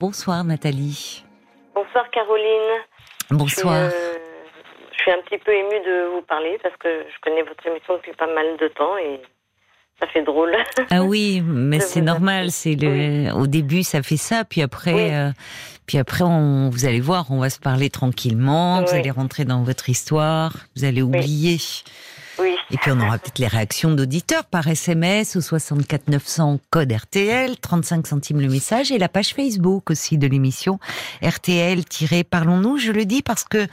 Bonsoir Nathalie. Bonsoir Caroline. Bonsoir. Je suis, euh, je suis un petit peu émue de vous parler parce que je connais votre émission depuis pas mal de temps et ça fait drôle. Ah oui, mais c'est normal. C'est le. Au début, ça fait ça, puis après, Oui. euh, puis après, on, vous allez voir, on va se parler tranquillement. Vous Oui. allez rentrer dans votre histoire. Vous allez oublier. Oui. Et puis on aura peut-être les réactions d'auditeurs par SMS au 64 900 code RTL, 35 centimes le message et la page Facebook aussi de l'émission RTL-Parlons-nous. Je le dis parce que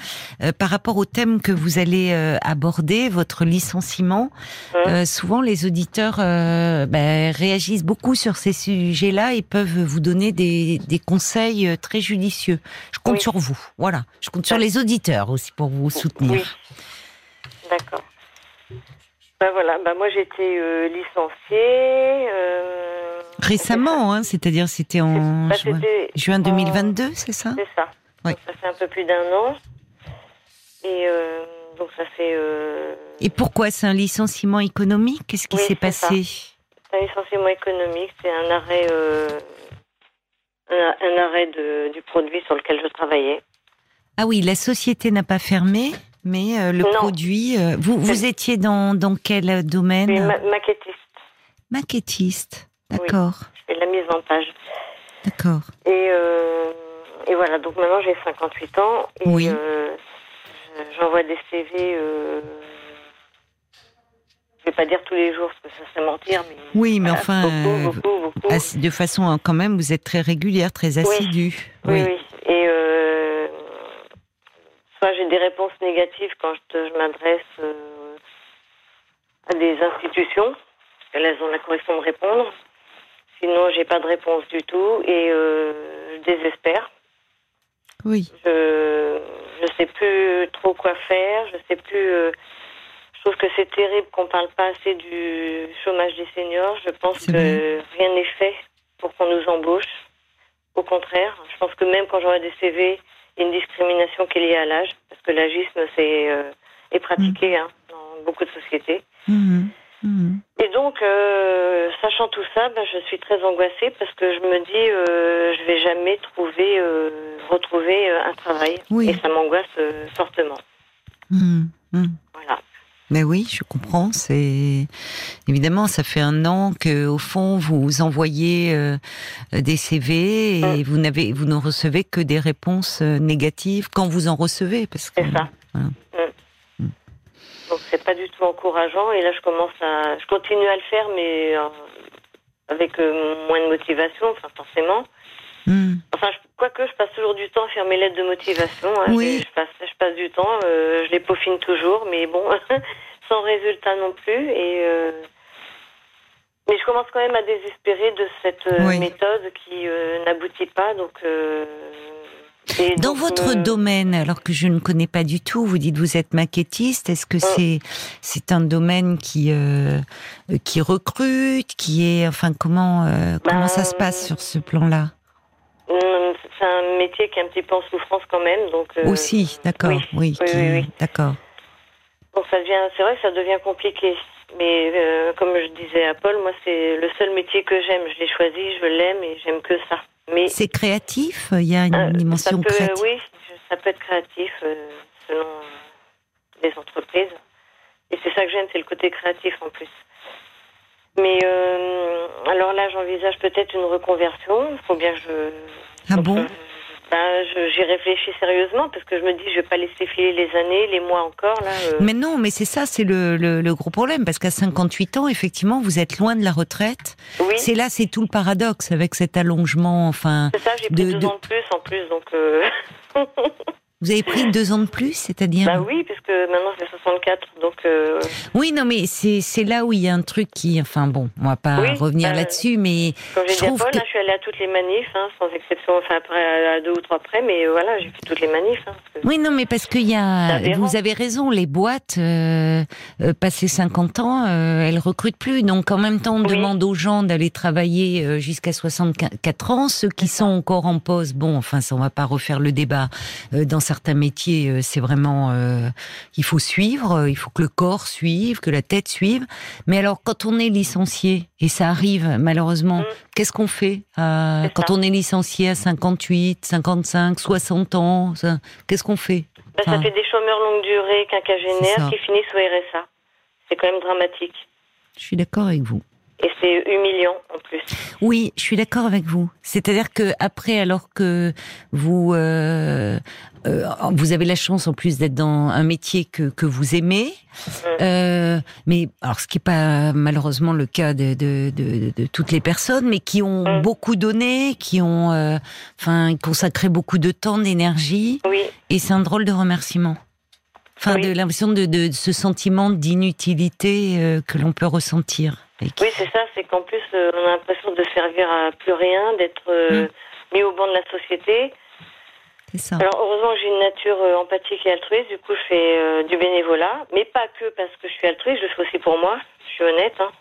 euh, par rapport au thème que vous allez euh, aborder, votre licenciement, Hein euh, souvent les auditeurs ben, réagissent beaucoup sur ces sujets-là et peuvent vous donner des, des conseils très judicieux. Je compte Oui. sur vous. Voilà. Je compte sur les auditeurs aussi pour vous soutenir. Oui. D'accord. Ben voilà, ben moi j'ai été euh, licenciée. euh, Récemment, hein, c'est-à-dire c'était en Bah, juin, c'était juin en- 2022, c'est ça? C'est ça. Oui. Donc, ça fait un peu plus d'un an. Et euh, donc ça fait euh, Et pourquoi? C'est un licenciement économique? Qu'est-ce qui Oui, s'est passé? C'est un licenciement économique, c'est un arrêt, un, un arrêt de, du produit sur lequel je travaillais. Ah oui, la société n'a pas fermé, mais euh, le Non. produit. euh, vous, vous étiez dans, dans quel Je suis domaine ma- maquettiste. Maquettiste. D'accord, Je fais de la mise en page. d'accord. Et, euh, et voilà, donc maintenant j'ai 58 ans et Oui. euh, j'envoie des CV. Euh, je vais pas dire tous les jours parce que ça serait mentir, mais Oui, mais voilà, enfin, beaucoup, euh, beaucoup, beaucoup. de façon hein, quand même, vous êtes très régulière, très assidue. Oui, oui. Et euh, soit j'ai des réponses négatives quand je, m'adresse euh, à des institutions, parce qu'elles ont la correction de répondre. Sinon, j'ai pas de réponse du tout et euh, je désespère. oui. Je je sais plus trop quoi faire. Je sais plus. euh, je trouve que c'est terrible qu'on parle pas assez du chômage des seniors. Je pense que vrai. rien n'est fait pour qu'on nous embauche. Au contraire, je pense que même quand j'aurai des CV, une discrimination qui est liée à l'âge, parce que l'agisme c'est euh, est pratiqué hein, dans beaucoup de sociétés. Mhm, mhm. Et donc, euh, sachant tout ça, ben, je suis très angoissée parce que je me dis, euh, je vais jamais trouver, euh, retrouver euh, un travail. Oui. Et ça m'angoisse euh, fortement. Mhm, mhm. Voilà. Mais oui, je comprends. C'est évidemment, ça fait un an que, au fond, vous envoyez euh, des CV et vous n'avez, vous ne recevez que des réponses euh, négatives quand vous en recevez, parce que C'est ça. voilà. Mm. Donc, c'est pas du tout encourageant. Et là, je commence à, je continue à le faire, mais euh, avec euh, moins de motivation, enfin forcément. Mm. Quoique je passe toujours du temps à faire mes lettres de motivation. hein. Oui. Je, passe, je passe du temps, euh, je les peaufine toujours, mais bon, sans résultat non plus. Et euh, mais je commence quand même à désespérer de cette euh, Oui. méthode qui n'aboutit pas. Donc, Dans donc, votre euh, domaine, alors que je ne connais pas du tout, vous dites vous êtes maquettiste. Est-ce que c'est c'est un domaine qui euh, qui recrute, qui est enfin comment euh, comment ça se passe sur ce plan-là? C'est un métier qui est un petit peu en souffrance quand même. Donc euh, Aussi, d'accord, oui. oui, Oui, qui- oui, oui. d'accord. Donc ça devient, c'est vrai que ça devient compliqué. Mais euh, comme je disais à Paul, moi c'est le seul métier que j'aime. Je l'ai choisi, je l'aime et j'aime que ça. Mais C'est créatif, il y a une euh, dimension peut, créative. oui, ça peut être créatif selon les entreprises. Et c'est ça que j'aime, c'est le côté créatif en plus. Mais alors là, j'envisage peut-être une reconversion. Il faut bien que je. Ah donc, bon euh, ben, j'y réfléchis sérieusement parce que je me dis, je vais pas laisser filer les années, les mois encore là. euh. Mais non, mais c'est ça, c'est le, le, le gros problème, parce qu'à 58 ans, effectivement, vous êtes loin de la retraite. oui. C'est là, c'est tout le paradoxe avec cet allongement. Enfin, C'est ça, j'ai pris de- deux de- ans de plus en plus, donc. euh, vous avez pris deux ans de plus, c'est-à-dire bah oui, puisque maintenant j'ai 64, donc. euh, Oui, non, mais c'est là où il y a un truc qui, enfin bon, on va pas Oui, revenir bah, là-dessus, mais Comme j'ai dit à Paul, que hein, je suis allée à toutes les manifs, hein, sans exception, enfin après à, deux ou trois près, mais euh, voilà, j'ai fait toutes les manifs. Hein, parce que- oui, non, mais parce qu'il y a, vous avez raison, les boîtes euh, euh, passé 50 ans, elles recrutent plus, donc en même temps, on Oui. demande aux gens d'aller travailler jusqu'à 64 ans, ceux qui sont encore en pause, bon, enfin, ça, on va pas refaire le débat. Dans certains métiers, euh, c'est vraiment, euh, il faut suivre, euh, il faut que le corps suive, que la tête suive. Mais alors, quand on est licencié, et ça arrive malheureusement, Mm. qu'est-ce qu'on fait euh, quand ça. on est licencié à 58, 55, 60 ans Qu'est-ce qu'on fait? Bah, ça fait des chômeurs longue durée, quinquagénaires qui finissent au RSA. C'est quand même dramatique. Je suis d'accord avec vous. Et c'est humiliant en plus. Oui, je suis d'accord avec vous. C'est-à-dire que après, alors que vous euh, euh, vous avez la chance en plus d'être dans un métier que, que vous aimez, euh, mais alors ce qui est pas malheureusement le cas de, de, de, de toutes les personnes, mais qui ont Mm. beaucoup donné, qui ont euh, enfin consacré beaucoup de temps, d'énergie, Oui, et c'est un drôle de remerciement. Enfin, Oui. de l'impression de, de, de ce sentiment d'inutilité euh, que l'on peut ressentir. Qui- oui c'est ça. C'est qu'en plus, euh, on a l'impression de servir à plus rien, d'être euh, Mm. mis au banc de la société. C'est ça. Alors heureusement j'ai une nature euh, empathique et altruiste, du coup je fais du bénévolat, mais pas que parce que je suis altruiste, je le fais aussi pour moi, je suis honnête. Hein.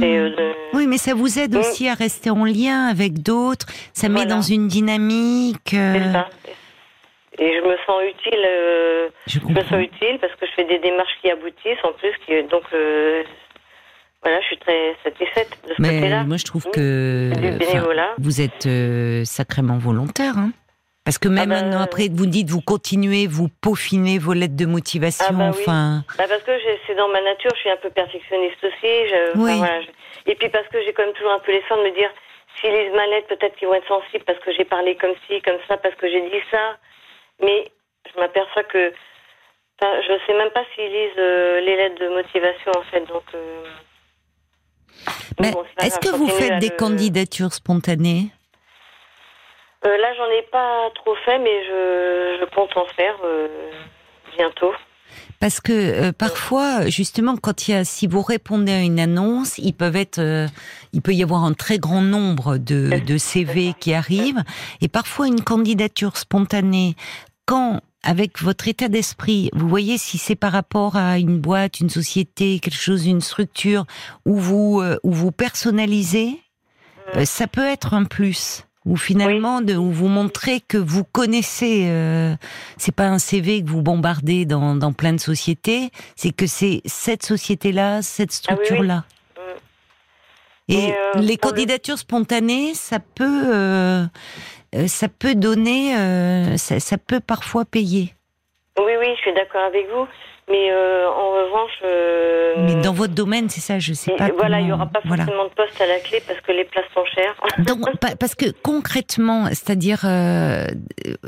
Et, euh, de- Oui, mais ça vous aide Mm. aussi à rester en lien avec d'autres. Ça met dans une dynamique. C'est ça. Et je me sens utile, Je je me sens utile parce que je fais des démarches qui aboutissent en plus, qui, donc voilà, je suis très satisfaite de ce Mais moi, je trouve Oui. que vous êtes euh, sacrément volontaire. Hein Parce que même Ah an après, vous dites, vous continuez, vous peaufinez vos lettres de motivation. Ah bah oui. Enfin, Bah parce que c'est dans ma nature, je suis un peu perfectionniste aussi. je- enfin, Oui. voilà, je- et puis parce que j'ai quand même toujours un peu l'effort de me dire, s'ils lisent ma lettre, peut-être qu'ils vont être sensibles parce que j'ai parlé comme ci, comme ça, parce que j'ai dit ça. Mais je m'aperçois que, enfin, je sais même pas s'ils lisent euh, les lettres de motivation en fait. Donc, euh, donc mais bon, est-ce que vous faites des le- candidatures spontanées? Euh, Là, j'en ai pas trop fait, mais je, je compte en faire euh, bientôt. Parce que euh, parfois, justement, quand il y a, si vous répondez à une annonce, ils peuvent être, euh, il peut y avoir un très grand nombre de, de CV qui arrivent, et parfois une candidature spontanée, quand avec votre état d'esprit, vous voyez si c'est par rapport à une boîte, une société, quelque chose, une structure où vous euh, où vous personnalisez, euh, ça peut être un plus. Ou finalement, de, où vous montrez que vous connaissez. Euh, c'est pas un CV que vous bombardez dans, dans plein de sociétés. C'est que c'est cette société-là, cette Ah oui, oui. structure-là. Mm. Et Et, euh, les le- candidatures spontanées, ça peut, euh, ça peut donner, euh, ça, ça peut parfois payer. Oui, oui, je suis d'accord avec vous. Mais euh, en revanche, Mais dans votre domaine, c'est ça, je sais il- pas. voilà, il n'y aura pas voilà. forcément de poste à la clé parce que les places sont chères. Donc, parce que concrètement, c'est-à-dire,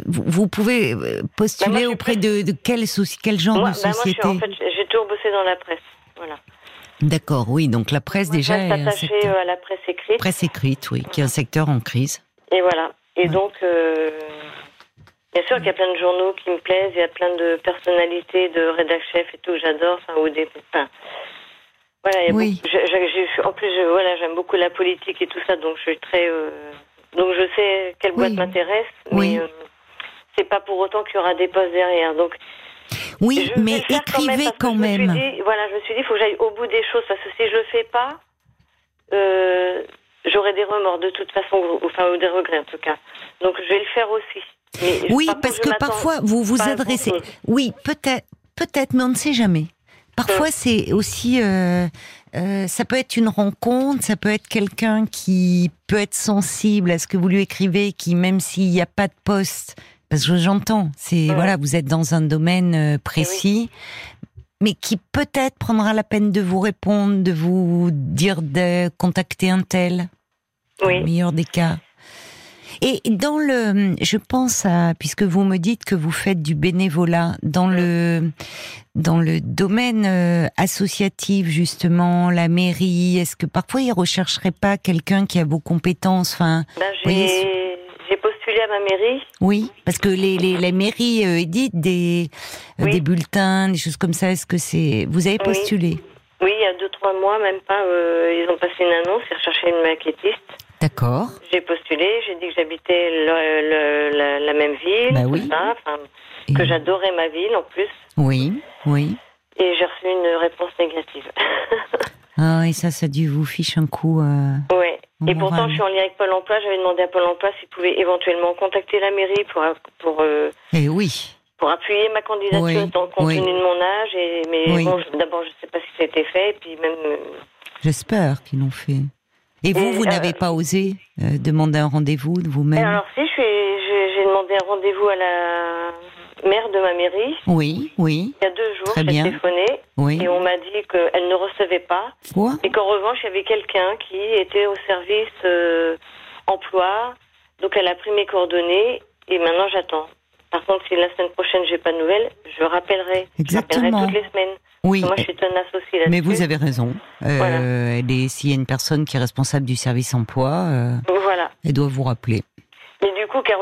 vous, vous pouvez postuler Bah, moi, auprès de, de quel, soci- quel genre moi, de bah, moi, je suis, société en fait, j'ai toujours bossé dans la presse. Voilà. D'accord, oui, donc la presse Moi, déjà je est attachée à la presse écrite. Presse écrite, oui, qui est un secteur en crise. Et voilà. Et Ouais. donc, euh, bien sûr qu'il y a plein de journaux qui me plaisent, il y a plein de personnalités, de rédac chefs et tout, j'adore. Enfin, ou des. Enfin, voilà, il Oui. beaucoup- je- je- je- en plus, je- voilà, j'aime beaucoup la politique et tout ça, donc je suis très. euh, donc je sais quelle boîte Oui. m'intéresse, Oui. mais euh, c'est pas pour autant qu'il y aura des postes derrière. Donc, Oui, mais écrivez parce que quand je me suis même. dit- voilà, je me suis dit, il faut que j'aille au bout des choses, parce que si je le fais pas, euh, j'aurai des remords de toute façon, ou- enfin, ou des regrets en tout cas. Donc je vais le faire aussi. Mais, Oui, parce que parfois vous vous adressez. Oui, peut-être, peut-être, mais on ne sait jamais. Parfois, c'est aussi, euh, euh, ça peut être une rencontre, ça peut être quelqu'un qui peut être sensible à ce que vous lui écrivez, qui même s'il n'y a pas de poste, parce que j'entends, c'est Ouais. voilà, vous êtes dans un domaine euh, précis, mais qui peut-être prendra la peine de vous répondre, de vous dire de contacter un tel, Oui. meilleur des cas. Et dans le, je pense à, puisque vous me dites que vous faites du bénévolat dans le, dans le domaine euh, associatif justement, la mairie, est-ce que parfois ils rechercheraient pas quelqu'un qui a vos compétences, enfin, Ben, voyez, j'ai j'ai postulé à ma mairie. oui, parce que les, les, les mairies euh, éditent des, euh, Oui. des bulletins, des choses comme ça. Est-ce que c'est, vous avez postulé? Oui, il y a deux, trois mois, même pas, euh, ils ont passé une annonce, ils recherchaient une maquettiste. D'accord. J'ai postulé, j'ai dit que j'habitais le- le- la, la même ville, Bah oui. ça, Et- que j'adorais ma ville en plus, Oui, oui. et j'ai reçu une réponse négative. Ah, et ça, ça a dû vous fiche un coup. Euh... ouais. Et pourtant, je suis en lien avec Pôle emploi. J'avais demandé à Pôle emploi s'il pouvait éventuellement contacter la mairie pour. pour euh, eh oui. Pour appuyer ma candidature compte tenu de mon âge. Et, mais bon, d'abord, je ne sais pas si ça a été fait. Et puis même. Euh, J'espère qu'ils l'ont fait. Et vous, vous n'avez pas osé demander un rendez-vous de vous-même? Alors si, j'ai demandé un rendez-vous à la maire de ma mairie. Oui, oui. Il y a deux jours, j'ai téléphoné et on m'a dit qu'elle ne recevait pas. Quoi? et qu'en revanche, il y avait quelqu'un qui était au service euh, emploi. Donc elle a pris mes coordonnées et maintenant j'attends. Par contre, si la semaine prochaine j'ai pas de nouvelles, je rappellerai. Exactement. Je rappellerai toutes les semaines. Oui. Moi, je suis un associé là Mais vous avez raison. Euh, S'il y a une personne qui est responsable du service emploi, euh, voilà. elle doit vous rappeler.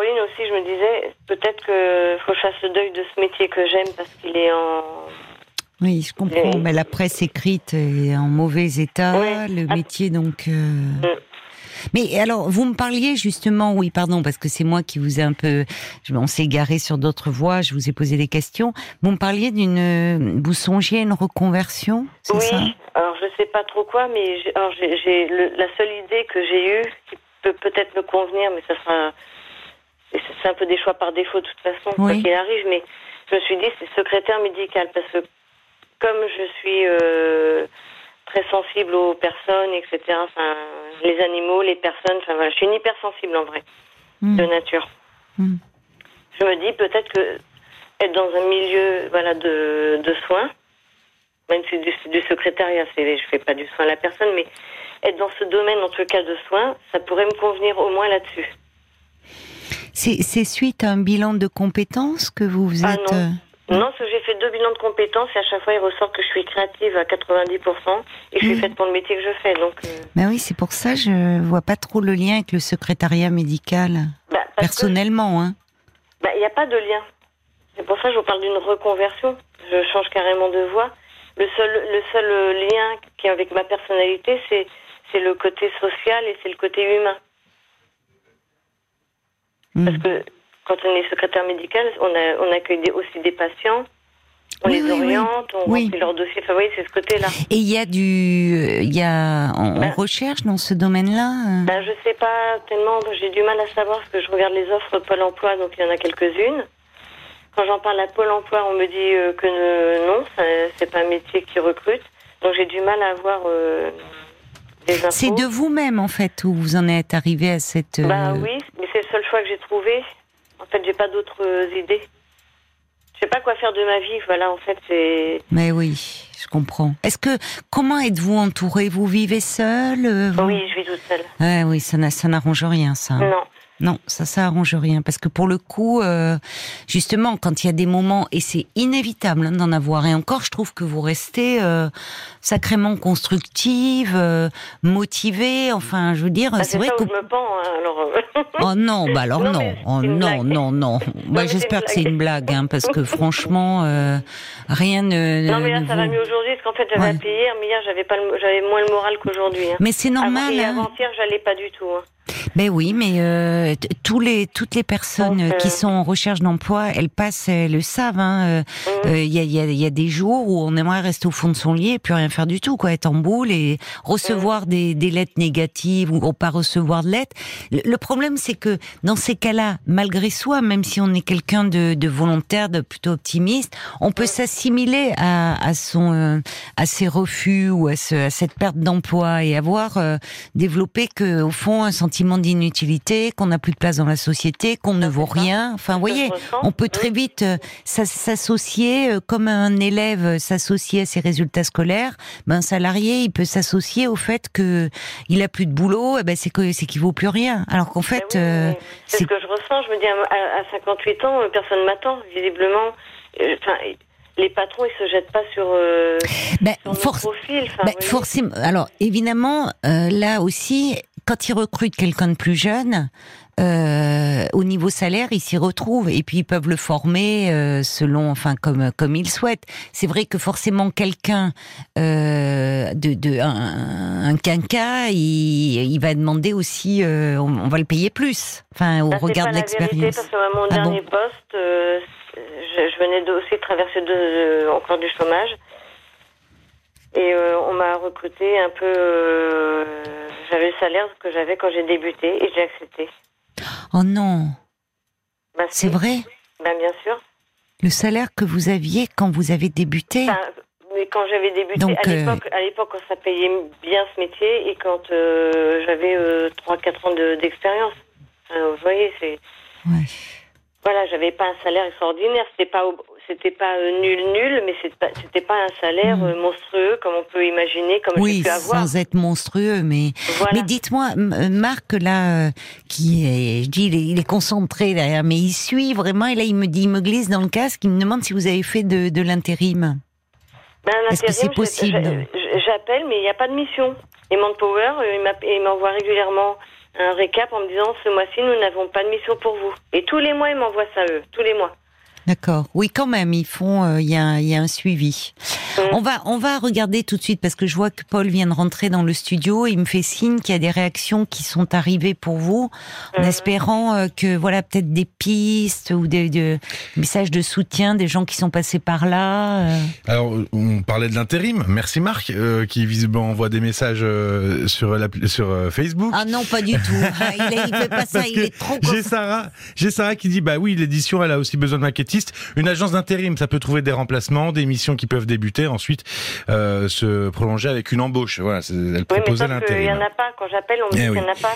Caroline aussi, je me disais, peut-être qu'il faut que je fasse le deuil de ce métier que j'aime parce qu'il est en. Oui, je comprends. Mais la presse écrite est en mauvais état. Le ah. métier, donc. Euh, mm. Mais alors, vous me parliez justement, oui, pardon, parce que c'est moi qui vous ai un peu, on s'est égaré sur d'autres voies, je vous ai posé des questions. Vous me parliez d'une, vous songiez à une reconversion, c'est oui. ça? Alors, je sais pas trop quoi, mais j'ai, la seule idée que j'ai eue, qui peut peut-être me convenir, mais ça sera c'est un peu des choix par défaut de toute façon, quoi qu'il arrive, mais je me suis dit c'est secrétaire médical parce que comme je suis euh, très sensible aux personnes, etc., enfin, les animaux, les personnes, enfin voilà, je suis une hypersensible en vrai, hmm. de nature. Hmm. Je me dis peut-être que être dans un milieu voilà, de, de soins, même si c'est du, du secrétariat, je fais pas du soin à la personne, mais être dans ce domaine, en tout cas de soins, ça pourrait me convenir au moins là-dessus. C'est suite à un bilan de compétences que vous vous ah, êtes... non. Euh, non, parce que j'ai fait deux bilans de compétences et à chaque fois il ressort que je suis créative à 90% et je suis faite pour le métier que je fais. Donc. Euh. Ben oui, c'est pour ça que je vois pas trop le lien avec le secrétariat médical. Bah, personnellement, hein. Bah, il n'y a pas de lien. C'est pour ça que je vous parle d'une reconversion. Je change carrément de voie. Le seul, le seul lien qui est avec ma personnalité, c'est le côté social et c'est le côté humain. Hmm. Parce que quand on est secrétaire médical, on, a, on accueille aussi des patients. On les oriente, on remplit leur dossier. Enfin, oui, c'est ce côté-là. Et il y a du, il y a, on, ben, recherche dans ce domaine-là. Euh ben, je sais pas tellement. J'ai du mal à savoir parce que je regarde les offres Pôle Emploi, donc il y en a quelques-unes. Quand j'en parle à Pôle Emploi, on me dit euh, que non, c'est pas un métier qui recrute. Donc j'ai du mal à avoir euh, c'est de vous-même, en fait, où vous en êtes arrivé à cette. Bah oui, mais seul choix que j'ai trouvé. En fait, j'ai pas d'autres idées. Je sais pas quoi faire de ma vie. Voilà, en fait, c'est. Mais oui, je comprends. Est-ce que comment êtes-vous entouré? Vous vivez seul euh, Oui, je vis toute seule. Ouais, oui, ça n'arrange rien, ça. Non. Non, ça, ça arrange rien. Parce que pour le coup, euh, justement, quand il y a des moments, et c'est inévitable hein, d'en avoir, et encore, je trouve que vous restez euh, sacrément constructive, euh, motivée, enfin, je veux dire, bah, c'est vrai que... je me pends, hein, alors... Euh. oh non, bah alors non, non. oh non, non, non, bah, J'espère que c'est une blague, hein, parce que franchement, euh, rien ne... Non, mais là, ça va mieux aujourd'hui, parce qu'en fait, j'avais ouais. hier, mais hier, j'avais, moins le moral qu'aujourd'hui. Hein. Mais c'est normal. Avant, avant-hier, j'allais pas du tout. Ben oui, mais euh, tous les toutes les personnes qui sont en recherche d'emploi, elles passent, elles le savent. Il hein, euh, mm. euh, y, a, y, a, y, a, des jours où on aimerait rester au fond de son lit et plus rien faire du tout, quoi, être en boule et recevoir mm. des, des, lettres négatives ou, pas recevoir de lettres. Le, problème, c'est que dans ces cas-là, malgré soi, même si on est quelqu'un de, de, volontaire, de plutôt optimiste, on peut mm. s'assimiler à, à son euh, à ses refus ou à, ce, à cette perte d'emploi et avoir développé que au fond un sentiment d'inutilité, qu'on n'a plus de place dans la société, qu'on ne vaut rien. Enfin, vous voyez, on peut très vite euh, s'associer, euh, comme un élève s'associe à ses résultats scolaires, ben, un salarié, il peut s'associer au fait que il a plus de boulot, et eh ben c'est qu'il vaut plus rien. Alors qu'en fait, ben euh, c'est ce que je ressens. Je me dis à, 58 ans, personne m'attend. Visiblement, enfin les patrons ils se jettent pas sur, ben, profil. Ben, forcément. Alors évidemment, là aussi, quand ils recrutent quelqu'un de plus jeune, euh, au niveau salaire, ils s'y retrouvent et puis ils peuvent le former euh, selon, enfin comme comme ils souhaitent. C'est vrai que forcément quelqu'un euh, de, de un, un quinca, il, il, va demander aussi, euh, on, va le payer plus. Enfin, au regard de l'expérience. Parce que mon ah dernier poste, je, je, venais aussi traverser de, encore du chômage. Et euh, on m'a recruté un peu. euh, j'avais le salaire que j'avais quand j'ai débuté et j'ai accepté. Oh non, Bah, c'est vrai Ben, bien sûr. Le salaire que vous aviez quand vous avez débuté Enfin, mais quand j'avais débuté, Donc, à euh, l'époque, à l'époque, quand ça payait bien ce métier et quand euh, j'avais 3-4 ans de- d'expérience. Enfin, vous voyez, c'est. Ouais. Voilà, j'avais pas un salaire extraordinaire. C'était pas, au- c'était pas euh, nul, nul, mais c'était pas, pas un salaire Mm. euh, monstrueux comme on peut imaginer, comme Oui, pu avoir. sans être monstrueux, mais Voilà. mais dites-moi, euh, Marc là, qui est, je dis, il est, il est concentré derrière, mais il suit vraiment. Et là, il me dit, il me glisse dans le casque, il me demande si vous avez fait de, de l'intérim. Ben, Est-ce que c'est possible J'appelle, mais il n'y a pas de mission. Et Manpower, il m'envoie régulièrement un récap en me disant ce mois-ci, nous n'avons pas de mission pour vous. Et tous les mois, ils m'envoient ça, eux. Tous les mois. D'accord. Oui, quand même, ils font. euh, Il y, a, un- il y a un suivi. Mm. On va, on va regarder tout de suite parce que je vois que Paul vient de rentrer dans le studio. Il me fait signe qu'il y a des réactions qui sont arrivées pour vous, en Mhm. espérant euh, que voilà peut-être des pistes ou des, des messages de soutien des gens qui sont passés par là. euh. Alors, on parlait de l'intérim. Merci Marc, qui visiblement envoie des messages sur, l'appli- sur Facebook. Ah non, pas du tout. Ah, il, est- il fait pas ça. Parce Il est trop. J'ai Sarah, j'ai Sarah qui dit bah oui l'édition elle a aussi besoin de Une agence d'intérim ça peut trouver des remplacements, des missions qui peuvent débuter ensuite euh, se prolonger avec une embauche. Voilà, elle Oui, proposait sauf qu'il n'y l'intérim. en a pas. Quand j'appelle, on me dit Eh qu'il n'y oui. en a pas.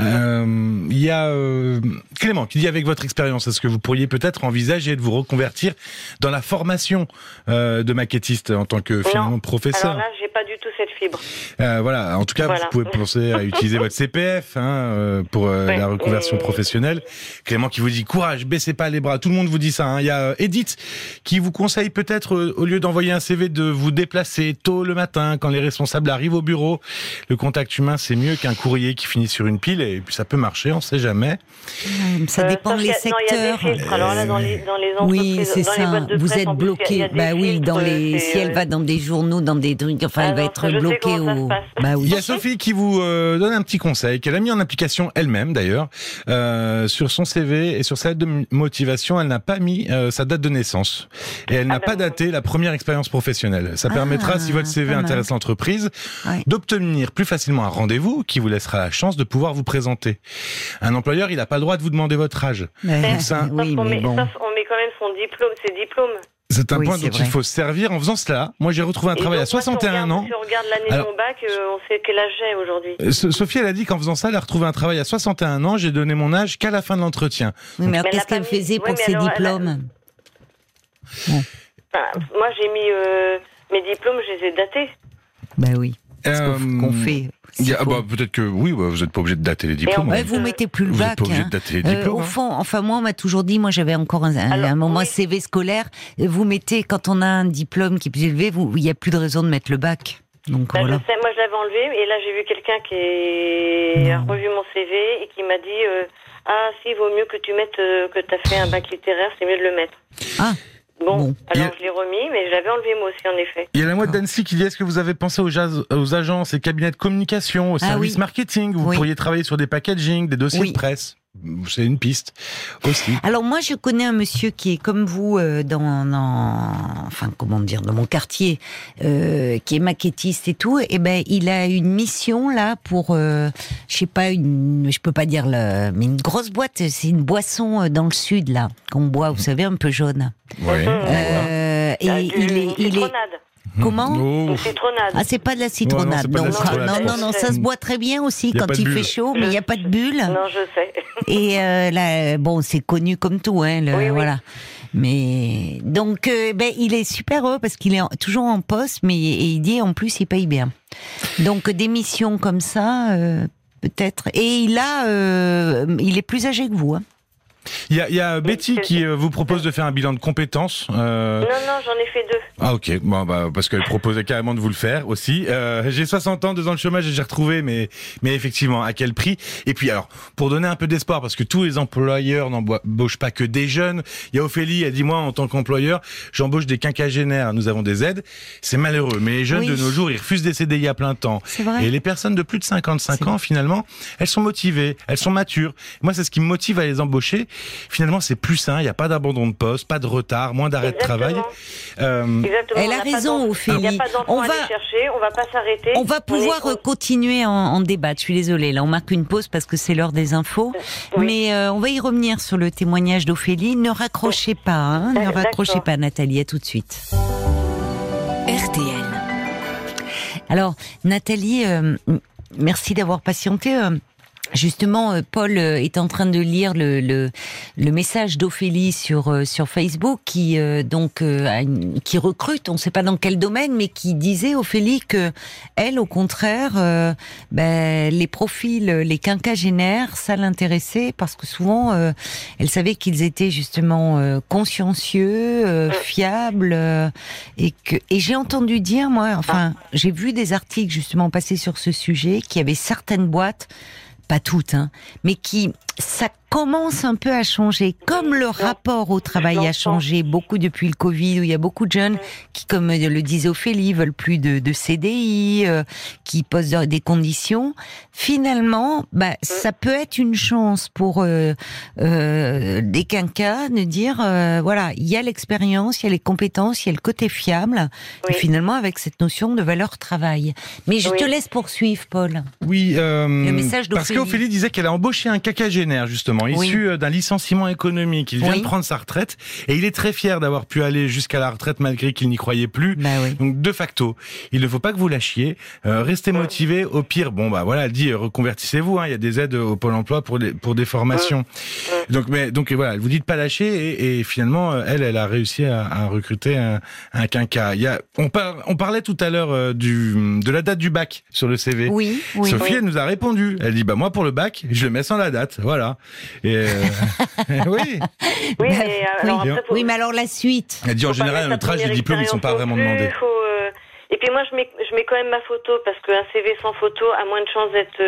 Euh, Il y a euh, Clément qui dit avec votre expérience, est-ce que vous pourriez peut-être envisager de vous reconvertir dans la formation de maquettiste en tant que finalement Alors professeur? Là, j'ai pas du tout cette fibre. Voilà, en tout cas, Voilà. vous pouvez penser à utiliser votre CPF hein, pour Ouais, la reconversion et- professionnelle. Clément qui vous dit courage, baissez pas les bras. Tout le monde vous dit ça. hein. Il y a euh, Edith qui vous conseille peut-être, euh, au lieu d'envoyer un CV, de vous déplacer tôt le matin quand les responsables arrivent au bureau. Le contact humain, c'est mieux qu'un courrier qui finit sur une pile et puis ça peut marcher, on sait jamais. Euh, Ça Euh, dépend sauf des qu'il y a- non, il y a des secteurs. filtres. Alors là, dans les, dans les entreprises, Oui, c'est les ça. de Vous presse, êtes il il bloqué. Bah oui, dans les, si elle euh, va dans des journaux, dans des trucs, enfin, Ah elle va non, être bloquée au. Bah Il oui. y a Sophie qui vous euh, donne un petit conseil qu'elle a mis en application elle-même d'ailleurs euh, sur son CV et sur sa lettre de motivation. Elle n'a pas mis euh, sa date de naissance et elle n'a Ah pas oui. daté la première expérience professionnelle. Ça Ah, permettra, si votre CV intéresse l'entreprise, d'obtenir plus facilement un rendez-vous qui vous laissera la chance de pouvoir vous présenter. Un employeur, il n'a pas le droit de vous demander votre âge. Mais- ça- oui, sauf qu'on mais met, bon. sauf on met quand même son diplôme, ses diplômes. C'est un Oui, point dont vrai. il faut se servir en faisant cela. Moi, j'ai retrouvé un Et travail à donc, moi, si on 61 regarde- ans. Si on regarde l'année de mon bac, euh, on sait quel âge j'ai aujourd'hui. Euh, So- Sophie, elle a dit qu'en faisant ça, elle a retrouvé un travail à 61 ans. J'ai donné mon âge qu'à la fin de l'entretien. Oui, mais qu'est-ce qu'elle faisait ouais, pour ses alors, elle a- diplômes Enfin, moi, j'ai mis euh, mes diplômes, je les ai datés. Bah oui. Euh, qu'on fait. Ah bah, peut-être que oui, bah, vous n'êtes pas obligé de dater les diplômes. Ouais, hein. vous mettez plus le Vous n'êtes bac. pas obligé hein. de dater les Euh, diplômes. au hein. fond, enfin moi, on m'a toujours dit, moi j'avais encore un, un- Alors, un moment oui. CV scolaire. Vous mettez, quand on a un diplôme qui est plus élevé, vous- il n'y a plus de raison de mettre le bac. Donc Ben, voilà. je sais, moi, je l'avais enlevé, et là, j'ai vu quelqu'un qui a revu mon CV et qui m'a dit euh, Ah, si, il vaut mieux que tu mettes euh, que tu as fait un bac littéraire, c'est mieux de le mettre. Ah, Bon, Bon. alors a- je l'ai remis, mais je l'avais enlevé moi aussi, en effet. Il y a la mouette d'Annecy qui dit est-ce que vous avez pensé aux, jazz- aux agences et cabinets de communication, aux Ah services oui. marketing? Vous Oui. pourriez travailler sur des packaging, des dossiers Oui. de presse. C'est une piste aussi. Alors moi, je connais un monsieur qui est comme vous euh, dans, dans, enfin comment dire, dans mon quartier, euh, qui est maquettiste et tout. Et ben, il a une mission là pour, euh, je sais pas, une, je peux pas dire le, mais une grosse boîte. C'est une boisson euh, dans le sud là qu'on boit, vous savez, un peu jaune. Ouais. Mhm. Euh, et il est, il est. comment Oh. Une citronnade. ah, c'est pas de la Ouais, citronnade. non, c'est pas de la donc, citronnade, non, non, ça se boit très bien aussi quand il bulle. fait chaud, mais il n'y a pas de bulle. Non, je sais. Et euh, là, bon, c'est connu comme tout, hein, le- Oui, oui. voilà. Mais donc, euh, ben, il est super heureux parce qu'il est en- toujours en poste, mais et il dit en plus il paye bien. Donc des missions comme ça, euh, peut-être. Et il a, euh, il est plus âgé que vous. Hein. Il y a, il y a Betty qui vous propose de faire un bilan de compétences. euh, Non, non, j'en ai fait deux. Ah ok, bon, bah, parce qu'elle proposait carrément de vous le faire aussi. Euh, j'ai 60 ans, deux ans de chômage et j'ai retrouvé, mais, mais effectivement, à quel prix? Et puis alors, pour donner un peu d'espoir, parce que tous les employeurs n'embauchent pas que des jeunes. Il y a Ophélie, elle dit moi en tant qu'employeur, j'embauche des quinquagénaires, nous avons des aides. C'est malheureux, mais les jeunes Oui. de nos jours, ils refusent des CDI à plein temps. Vrai. Et les personnes de plus de 55 C'est ans, finalement, elles sont motivées, elles sont matures. Moi, c'est ce qui me motive à les embaucher, finalement c'est plus sain. Il n'y a pas d'abandon de poste, pas de retard, moins d'arrêt de travail. Euh, Exactement. Elle a raison, Ophélie. Il n'y a pas d'enfant à va... chercher, on va pas s'arrêter. On va pouvoir continuer en, en débattre. Je suis désolée. Là, on marque une pause parce que c'est l'heure des infos. Mais euh, on va y revenir sur le témoignage d'Ophélie. Ne raccrochez pas, hein, ne raccrochez pas, Nathalie. À tout de suite. RTL. Alors, Nathalie, euh, merci d'avoir patienté. Euh, Justement, euh, Paul euh, est en train de lire le, le, le message d'Ophélie sur euh, sur Facebook, qui donc qui recrute, on ne sait pas dans quel domaine, mais qui disait Ophélie que elle, au contraire, ben, les profils, les quinquagénaires, ça l'intéressait parce que souvent, elle savait qu'ils étaient justement consciencieux, fiables, et que et j'ai entendu dire moi, enfin, j'ai vu des articles justement passer sur ce sujet, qui avait certaines boîtes pas toutes, hein, mais qui ça commence un peu à changer. Comme le rapport au travail a changé beaucoup depuis le Covid, où il y a beaucoup de jeunes qui, comme le disait Ophélie, veulent plus de, de CDI, euh, qui posent des conditions. Finalement, bah, ça peut être une chance pour euh, euh, des quinquas de dire, euh, voilà, il y a l'expérience, il y a les compétences, il y a le côté fiable, et finalement avec cette notion de valeur travail. Mais je te laisse poursuivre, Paul. Oui, le message parce qu'Ophélie disait qu'elle a embauché un quinquagénaire, justement issu euh, d'un licenciement économique. Il vient de prendre sa retraite et il est très fier d'avoir pu aller jusqu'à la retraite malgré qu'il n'y croyait plus. Bah Donc de facto, il ne faut pas que vous lâchiez. Euh, restez motivé. Au pire, bon bah voilà, elle dit euh, reconvertissez-vous. Hein, il y a des aides au pôle emploi pour des pour des formations. Donc mais donc voilà, vous dites pas lâcher et, et finalement elle elle a réussi à, à recruter un, un quinca. Il y a on, par, on parlait tout à l'heure du de la date du bac sur le CV. Oui. oui Sophie elle nous a répondu. Elle dit bah moi pour le bac je le mets sans la date. Voilà. Et euh, oui. Oui, mais, euh, alors après, oui, mais alors la suite. Elle dit en général, notre âge et les diplômes ne sont pas vraiment demandés. Euh, et puis moi, je mets, je mets quand même ma photo parce qu'un CV sans photo a moins de chances d'être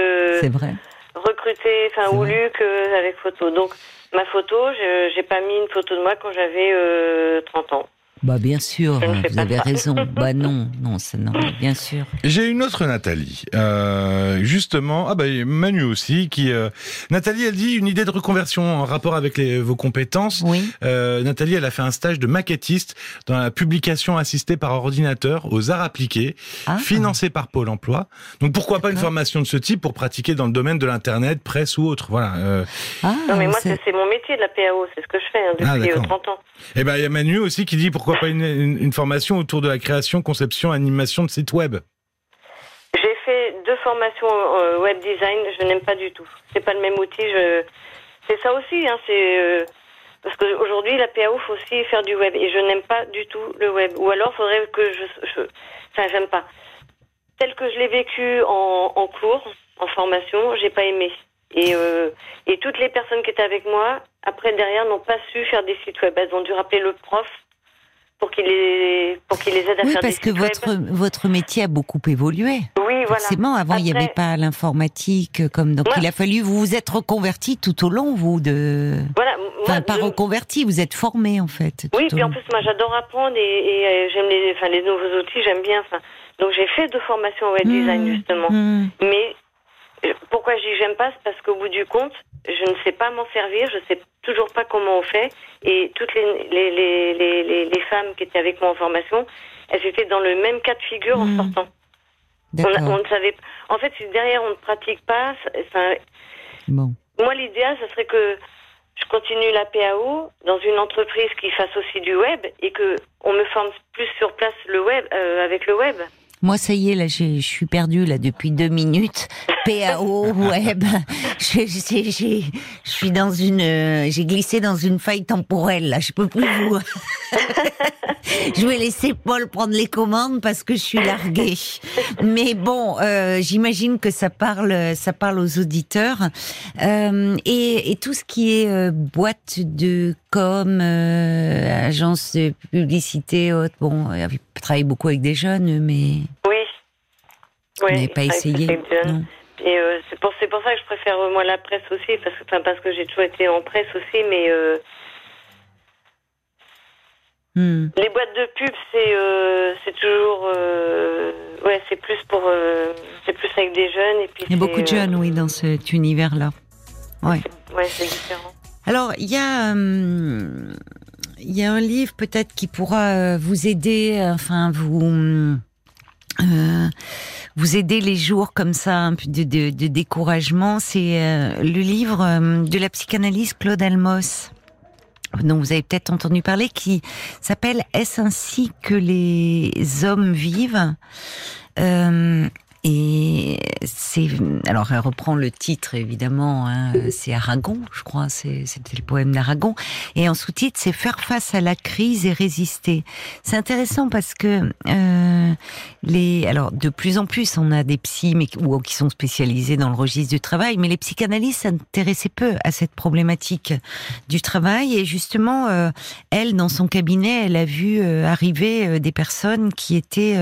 recruté, enfin, ou lu qu'avec photo. Donc, ma photo, je n'ai pas mis une photo de moi quand j'avais 30 ans. Bah bien sûr, vous avez raison. bah non, non, c'est non, bien sûr. J'ai une autre Nathalie, euh, justement. Ah bah Manu aussi, qui euh, Nathalie, elle dit une idée de reconversion en rapport avec les, vos compétences. Oui. Euh, Nathalie, elle a fait un stage de maquettiste dans la publication assistée par ordinateur aux arts appliqués, ah. financé par Pôle Emploi. Donc pourquoi pas une formation de ce type pour pratiquer dans le domaine de l'internet, presse ou autre. Voilà. Euh. Ah, non mais moi c'est mon métier de la PAO, c'est ce que je fais hein, depuis 30 ah, ans. Et eh ben il y a Manu aussi qui dit pourquoi pourquoi pas une, formation autour de la création, conception, animation de sites web J'ai fait deux formations euh, web design. Je n'aime pas du tout. C'est pas le même outil. C'est ça aussi. Hein, c'est euh, parce qu'aujourd'hui la PAO faut aussi faire du web et je n'aime pas du tout le web. Ou alors faudrait que je, je... enfin j'aime pas. Tel que je l'ai vécu en, cours, en formation, j'ai pas aimé. Euh, et toutes les personnes qui étaient avec moi, après derrière, n'ont pas su faire des sites web. Elles ont dû rappeler le prof pour qu'il les pour qu'il les aide à oui, faire parce que votre votre métier a beaucoup évolué. Oui, voilà. Forcément, avant il n'y avait pas l'informatique comme donc il a fallu vous vous êtes reconverti tout au long vous de. Voilà. enfin, pas reconverti, vous êtes formé en fait. Oui, puis en plus moi j'adore apprendre et, et euh, j'aime les enfin les nouveaux outils, j'aime bien. Enfin, donc j'ai fait deux formations web design mmh, justement, mmh. mais euh, pourquoi je dis j'aime pas, c'est parce qu'au bout du compte, je ne sais pas m'en servir, je sais toujours pas comment on fait. Et toutes les, les, les, les, femmes qui étaient avec moi en formation, elles étaient dans le même cas de figure en hmm. sortant. On, ne savait. En fait, si derrière on ne pratique pas, bon. moi l'idéal, ce serait que je continue la PAO dans une entreprise qui fasse aussi du web et que on me forme plus sur place le web euh, avec le web. Moi, ça y est, là, je suis perdue là depuis deux minutes. PAO web. Je, je, je, je suis dans une, euh, j'ai glissé dans une faille temporelle. Là, je peux plus vous. je vais laisser Paul prendre les commandes parce que je suis larguée. Mais bon, euh, j'imagine que ça parle, ça parle aux auditeurs. Euh, et, et, tout ce qui est euh, boîte de com, agence de publicité, autre, bon, il travaille beaucoup avec des jeunes, mais. Oui. Oui. Vous n'avez pas essayé. Et c'est pour ça que je préfère moi la presse aussi parce que parce que j'ai toujours été en presse aussi mais euh, hmm. les boîtes de pub c'est euh, c'est toujours ouais c'est plus pour c'est plus avec des jeunes et puis il y a beaucoup de jeunes oui dans cet univers là ouais ouais c'est différent Alors, il y a, hum, il y a un livre peut-être qui pourra euh, vous aider, enfin vous. Euh, vous aider les jours comme ça un peu de, de, de découragement, c'est euh, le livre euh, de la psychanalyse Claude Almos dont vous avez peut-être entendu parler, qui s'appelle Est-ce ainsi que les hommes vivent? Euh, et c'est alors elle reprend le titre évidemment, hein, c'est Aragon, je crois, c'était le poème d'Aragon. Et en sous-titre, c'est faire face à la crise et résister. C'est intéressant parce que euh, les alors de plus en plus on a des psys mais ou qui sont spécialisés dans le registre du travail, mais les psychanalystes s'intéressaient peu à cette problématique du travail et justement euh, elle dans son cabinet, elle a vu euh, arriver euh, des personnes qui étaient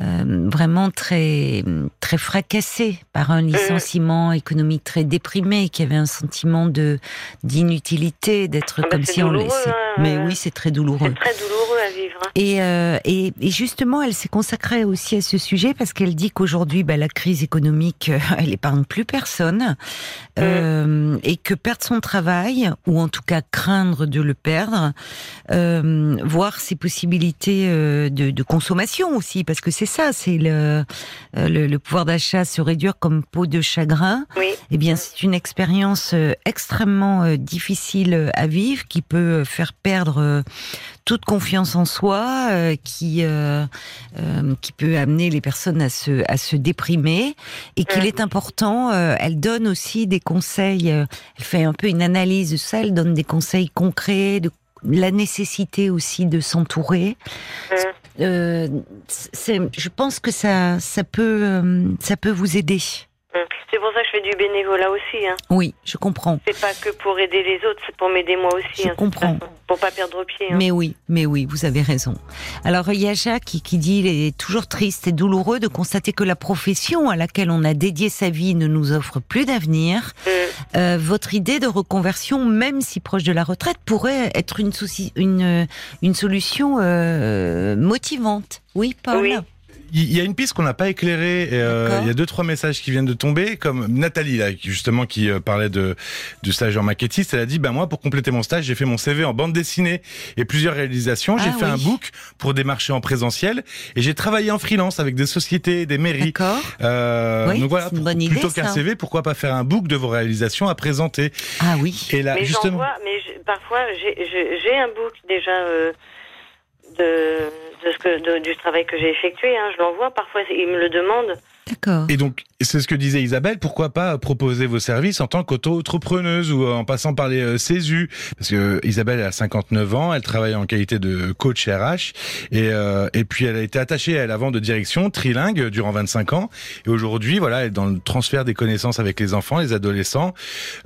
euh, vraiment très très fracassé par un licenciement économique très déprimé, qui avait un sentiment de d'inutilité, d'être Ah bah, comme si on laissait. hein. Mais oui, c'est très douloureux. C'est très douloureux à vivre. Et, euh, et, et justement, elle s'est consacrée aussi à ce sujet parce qu'elle dit qu'aujourd'hui, bah, la crise économique, euh, elle épargne plus personne, euh, et que perdre son travail, ou en tout cas craindre de le perdre, euh, voir ses possibilités euh, de, de consommation aussi, parce que c'est ça, c'est le, euh, le, le pouvoir d'achat se réduire comme peau de chagrin. Oui. Eh bien, c'est une expérience extrêmement difficile à vivre, qui peut faire perdre euh, toute confiance en soi, euh, qui euh, euh, qui peut amener les personnes à se à se déprimer, et qu'il Mm. est important. euh, elle donne aussi des conseils. euh, elle fait un peu une analyse de ça. Elle donne des conseils concrets de la nécessité aussi de s'entourer. Mm. Euh, je pense que ça, ça peut, euh, ça peut vous aider. Mm. C'est pour ça que je fais du bénévolat aussi. Hein. Oui, je comprends. C'est pas que pour aider les autres, c'est pour m'aider moi aussi. Je hein, comprends. Pour pas perdre pied. hein. Mais oui, mais oui, vous avez raison. Alors il y a Jacques qui, qui dit il est toujours triste et douloureux de constater que la profession à laquelle on a dédié sa vie ne nous offre plus d'avenir. Mm. Euh, votre idée de reconversion, même si proche de la retraite, pourrait être une, souci- une, une solution euh, motivante. Oui, Paul. Oui. Il y a une piste qu'on n'a pas éclairée. et, euh, il y a deux trois messages qui viennent de tomber, comme Nathalie là, qui, justement qui euh, parlait de du stage en maquettiste. Elle a dit, bah moi pour compléter mon stage, j'ai fait mon CV en bande dessinée et plusieurs réalisations. J'ai Ah fait un book pour des marchés en présentiel et j'ai travaillé en freelance avec des sociétés, des mairies. D'accord. Euh, Oui, donc voilà, c'est une bonne idée, plutôt qu'un. CV, pourquoi pas faire un book de vos réalisations à présenter Ah oui. Et là, Mais justement, vois, mais parfois j'ai- j'ai j'ai un book déjà euh, de, de ce que de- du travail que j'ai effectué. Hein, je l'envoie. Parfois ils me le demandent. D'accord. Et donc, c'est ce que disait Isabelle, pourquoi pas proposer vos services en tant qu'auto-entrepreneuse ou en passant par les euh, CESU Parce que Isabelle a 59 ans, elle travaille en qualité de coach RH, et, euh, et puis elle a été attachée à elle avant de direction, trilingue, durant 25 ans, et aujourd'hui, voilà, elle est dans le transfert des connaissances avec les enfants, les adolescents.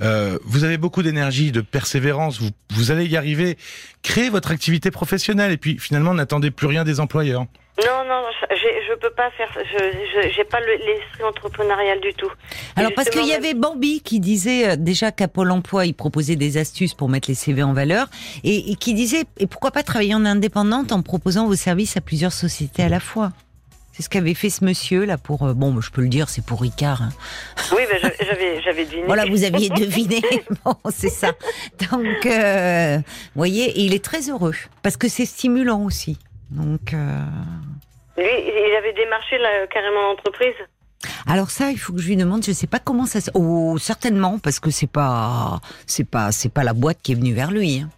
Euh, vous avez beaucoup d'énergie, de persévérance, vous, vous allez y arriver. Créez votre activité professionnelle, et puis finalement, n'attendez plus rien des employeurs. Non, non, je, je peux pas faire. Je je- j'ai pas le- l'esprit entrepreneurial du tout. Alors parce qu'il y avait Bambi qui disait euh, déjà qu'à Pôle Emploi il proposait des astuces pour mettre les CV en valeur et, et qui disait et pourquoi pas travailler en indépendante en proposant vos services à plusieurs sociétés à la fois. C'est ce qu'avait fait ce monsieur là pour euh, bon je peux le dire c'est pour Ricard. hein. Oui, ben, j'avais j'avais deviné. Voilà vous aviez deviné bon c'est ça donc euh, vous voyez et il est très heureux parce que c'est stimulant aussi donc euh, Lui, il avait démarché là, carrément l'entreprise. Alors ça, il faut que je lui demande. Je sais pas comment ça. se- Oh, certainement parce que c'est pas, c'est pas, c'est pas la boîte qui est venue vers lui. hein.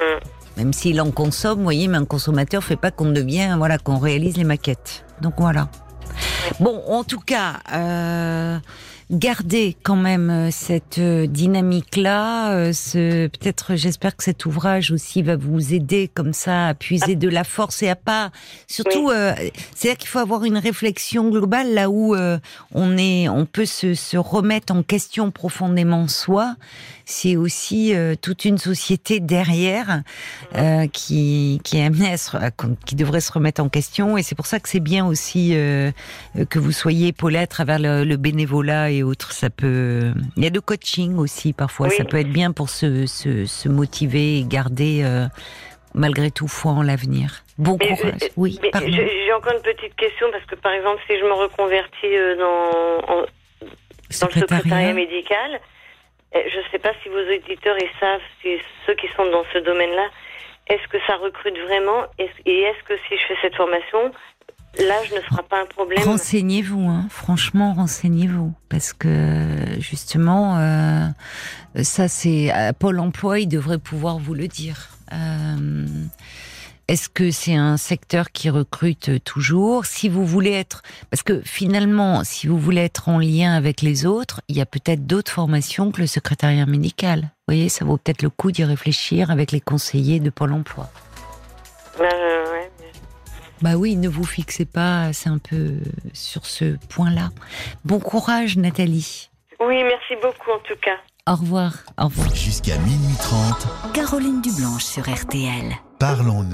Mm. Même s'il en consomme, vous voyez, mais un consommateur fait pas qu'on devient, voilà, qu'on réalise les maquettes. Donc voilà. Bon, en tout cas, euh, gardez quand même euh, cette euh, dynamique-là. euh, ce, peut-être, j'espère que cet ouvrage aussi va vous aider comme ça à puiser de la force et à pas. Surtout, euh, c'est là qu'il faut avoir une réflexion globale là où euh, on est, on peut se, se remettre en question profondément soi. C'est aussi euh, toute une société derrière qui qui est amenée à se, à- qui devrait se remettre en question et c'est pour ça que c'est bien aussi que vous soyez épaulé à travers le, le bénévolat et autres. Ça peut, il y a le coaching aussi parfois. Oui. Ça peut être bien pour se se, se motiver et garder euh, malgré tout foi en l'avenir. Bon Mais, courage. euh, Oui, j'ai encore une petite question parce que par exemple, si je me reconvertis euh, dans, en- dans le secrétariat médical, Eh, Je ne sais pas si vos auditeurs ils savent, si ceux qui sont dans ce domaine-là, est-ce que ça recrute vraiment? Et est-ce que si je fais cette formation, l'âge ne sera pas un problème Renseignez-vous, hein. franchement, renseignez-vous, parce que justement, euh, ça c'est à Pôle Emploi, il devrait pouvoir vous le dire. Euh, Est-ce que c'est un secteur qui recrute toujours? Si vous voulez être, parce que finalement, si vous voulez être en lien avec les autres, il y a peut-être d'autres formations que le secrétariat médical. Vous voyez, ça vaut peut-être le coup d'y réfléchir avec les conseillers de Pôle Emploi. Euh, Bah oui, ne vous fixez pas, c'est un peu sur ce point-là. Bon courage, Nathalie. Oui, merci beaucoup en tout cas. Au revoir. Au revoir. Jusqu'à minuit 30, Caroline Dublanche sur RTL. parlons-nous.